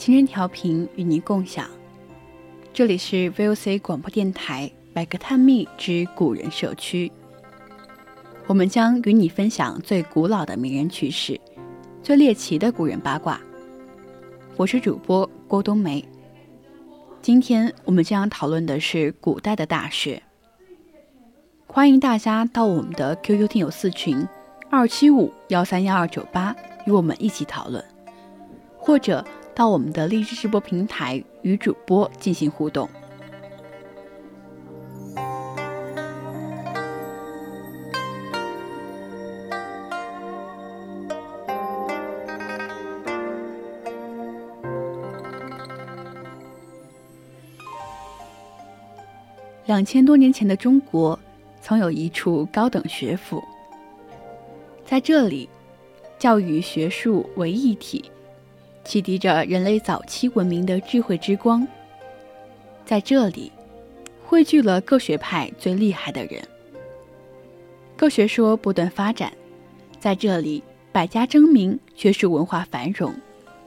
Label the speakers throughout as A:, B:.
A: 情人调频与您共享，这里是 VOC 广播电台百科探秘之古人社区。我们将与你分享最古老的名人趣事，最猎奇的古人八卦。我是主播郭冬梅。今天我们将讨论的是古代的大学。欢迎大家到我们的 QQ 听友四群二七五幺三幺二九八与我们一起讨论，或者。到我们的励志直播平台与主播进行互动。两千多年前的中国，曾有一处高等学府，在这里，教育学术为一体。启迪着人类早期文明的智慧之光，在这里汇聚了各学派最厉害的人，各学说不断发展，在这里百家争鸣，学术文化繁荣，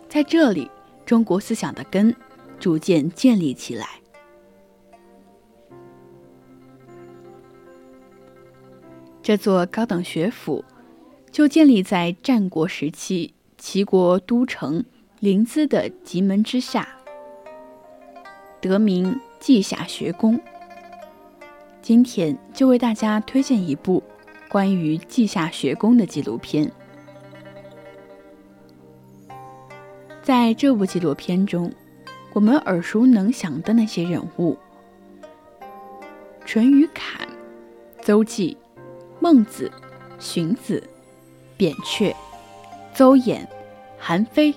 A: 在这里中国思想的根逐渐建立起来。这座高等学府就建立在战国时期齐国都城。临淄的棘门之下，得名稷下学宫。今天就为大家推荐一部关于稷下学宫的纪录片。在这部纪录片中，我们耳熟能详的那些人物：淳于侃、邹忌、孟子、荀子、扁鹊、邹衍、韩非。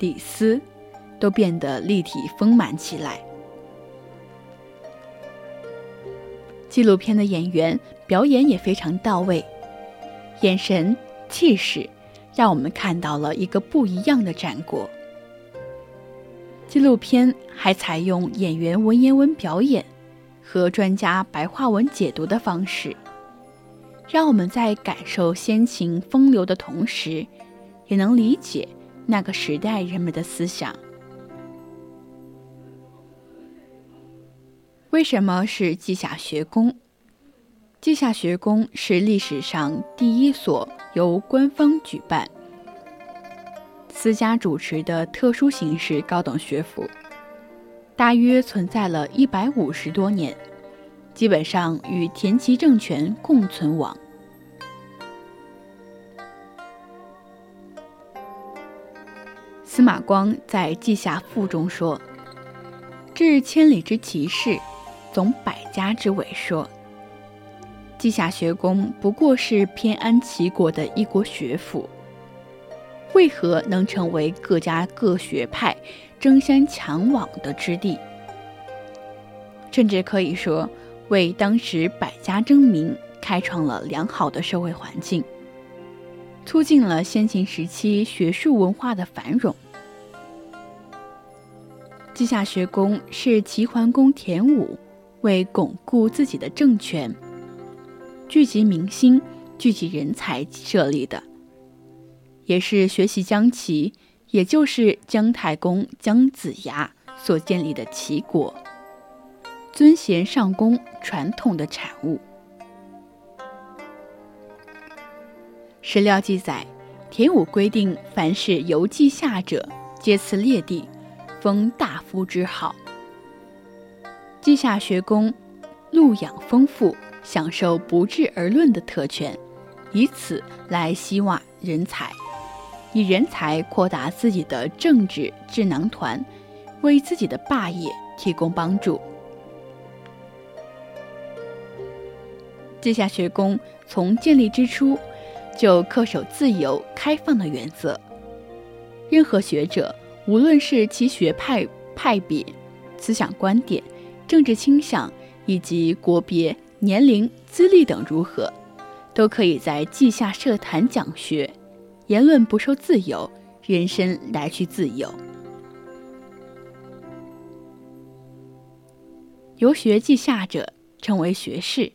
A: 李斯都变得立体丰满起来。纪录片的演员表演也非常到位，眼神、气势，让我们看到了一个不一样的战国。纪录片还采用演员文言文表演和专家白话文解读的方式，让我们在感受先秦风流的同时，也能理解。那个时代人们的思想，为什么是稷下学宫？稷下学宫是历史上第一所由官方举办、私家主持的特殊形式高等学府，大约存在了一百五十多年，基本上与田齐政权共存亡。司马光在《稷下赋》中说：“治千里之奇事，总百家之伟说。稷下学宫不过是偏安齐国的一国学府，为何能成为各家各学派争先抢往的之地？甚至可以说，为当时百家争鸣开创了良好的社会环境。”促进了先秦时期学术文化的繁荣。稷下学宫是齐桓公田武为巩固自己的政权、聚集民心、聚集人才设立的，也是学习姜齐，也就是姜太公姜子牙所建立的齐国。尊贤上公传统的产物。史料记载，田武规定，凡是游稷下者，皆赐列地，封大夫之号。稷下学宫禄养丰富，享受不治而论的特权，以此来吸挖人才，以人才扩大自己的政治智囊团，为自己的霸业提供帮助。稷下学宫从建立之初就恪守自由开放的原则，任何学者，无论是其学派派别、思想观点。政治倾向以及国别、年龄、资历等如何，都可以在稷下社坛讲学，言论不受自由，人身来去自由。游学稷下者称为学士，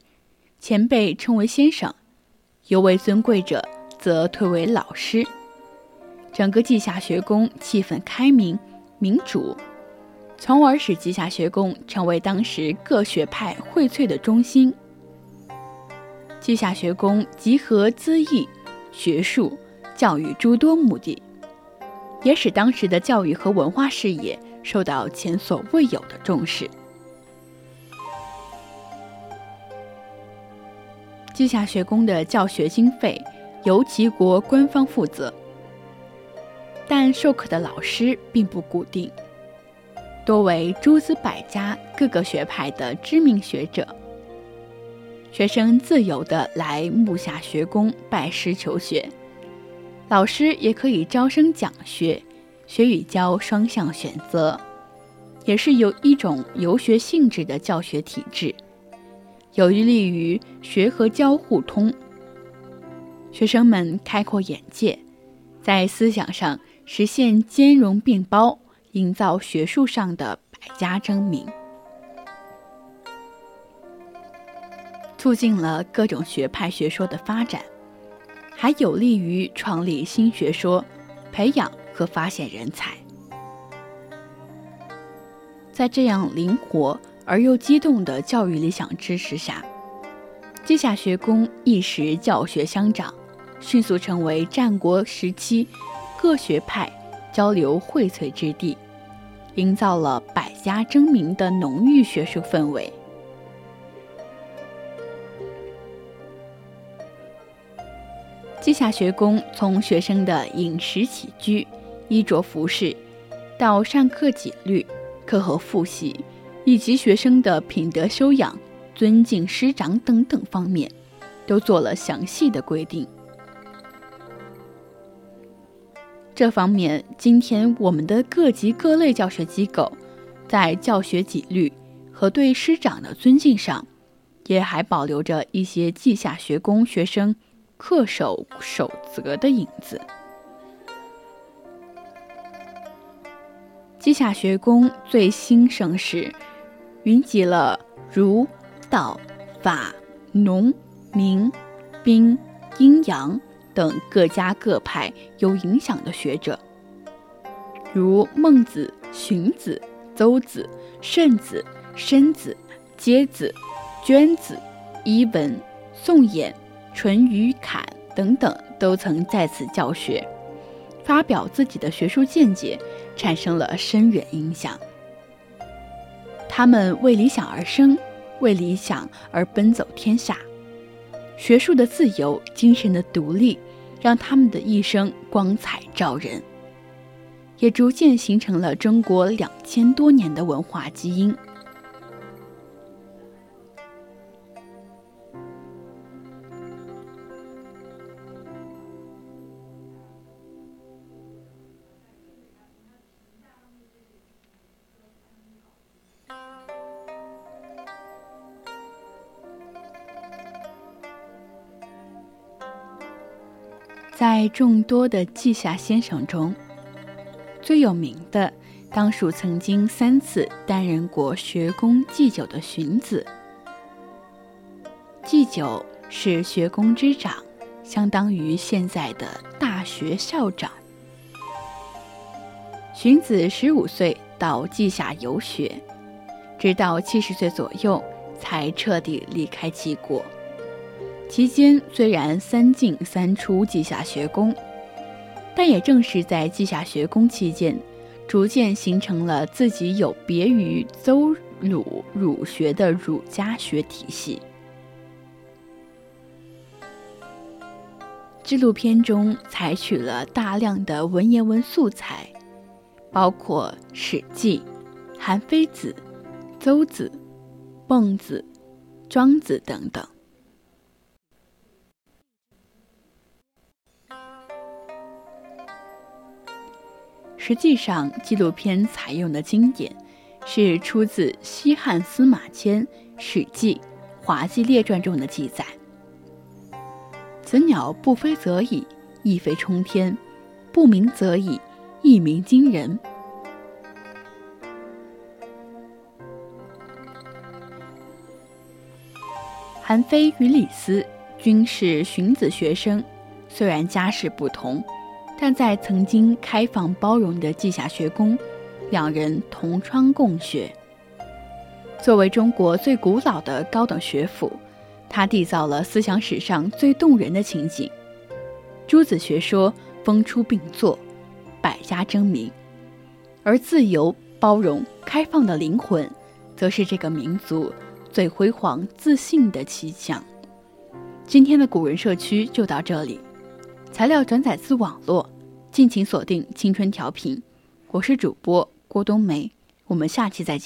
A: 前辈称为先生，尤为尊贵者则推为老师。整个稷下学宫气氛开明、民主。从而使稷下学宫成为当时各学派荟萃的中心。稷下学宫集合资义、学术、教育诸多目的，也使当时的教育和文化事业受到前所未有的重视。稷下学宫的教学经费由齐国官方负责，但授课的老师并不固定。多为诸子百家各个学派的知名学者，学生自由地来木下学宫拜师求学，老师也可以招生讲学，学与教双向选择，也是有一种游学性质的教学体制，有利于学和教互通，学生们开阔眼界，在思想上实现兼容并包。营造学术上的百家争鸣，促进了各种学派学说的发展，还有利于创立新学说，培养和发现人才。在这样灵活而又激动的教育理想支持下，稷下学宫一时教学相长，迅速成为战国时期各学派交流荟萃之地。营造了百家争鸣的浓郁学术氛围。稷下学宫从学生的饮食起居、衣着服饰，到上课纪律、课后复习，以及学生的品德修养、尊敬师长等等方面，都做了详细的规定。这方面，今天我们的各级各类教学机构，在教学纪律和对师长的尊敬上，也还保留着一些稷下学宫学生恪守守则的影子。稷下学宫最兴盛时，云集了儒、道、法、农、民、兵、阴阳。等各家各派有影响的学者，如孟子、荀子、邹子、慎子、申子、阶子、娟子、伊文、宋衍、淳于侃等等，都曾在此教学，发表自己的学术见解，产生了深远影响。他们为理想而生，为理想而奔走天下。学术的自由，精神的独立，让他们的一生光彩照人，也逐渐形成了中国两千多年的文化基因。在众多的稷下先生中，最有名的当属曾经三次担任过学宫祭酒的荀子。祭酒是学宫之长，相当于现在的大学校长。荀子十五岁到稷下游学，直到七十岁左右才彻底离开齐国。期间虽然三进三出稷下学宫，但也正是在稷下学宫期间，逐渐形成了自己有别于邹鲁儒学的儒家学体系。纪录片中采取了大量的文言文素材，包括《史记》《韩非子》《邹子》《孟子》《庄子》等等。实际上，纪录片采用的经典是出自西汉司马迁《史记·滑稽列传》中的记载。此鸟不飞则已，一飞冲天；不鸣则已，一鸣惊人。韩非与李斯均是荀子学生，虽然家世不同，但在曾经开放包容的稷下学宫，两人同窗共学。作为中国最古老的高等学府。它缔造了思想史上最动人的情景，诸子学说风出并作，百家争鸣，而自由、包容、开放的灵魂，则是这个民族最辉煌、自信的气象。今天的古人社区就到这里，材料转载自网络，敬请锁定青春调频，我是主播郭冬梅，我们下期再见。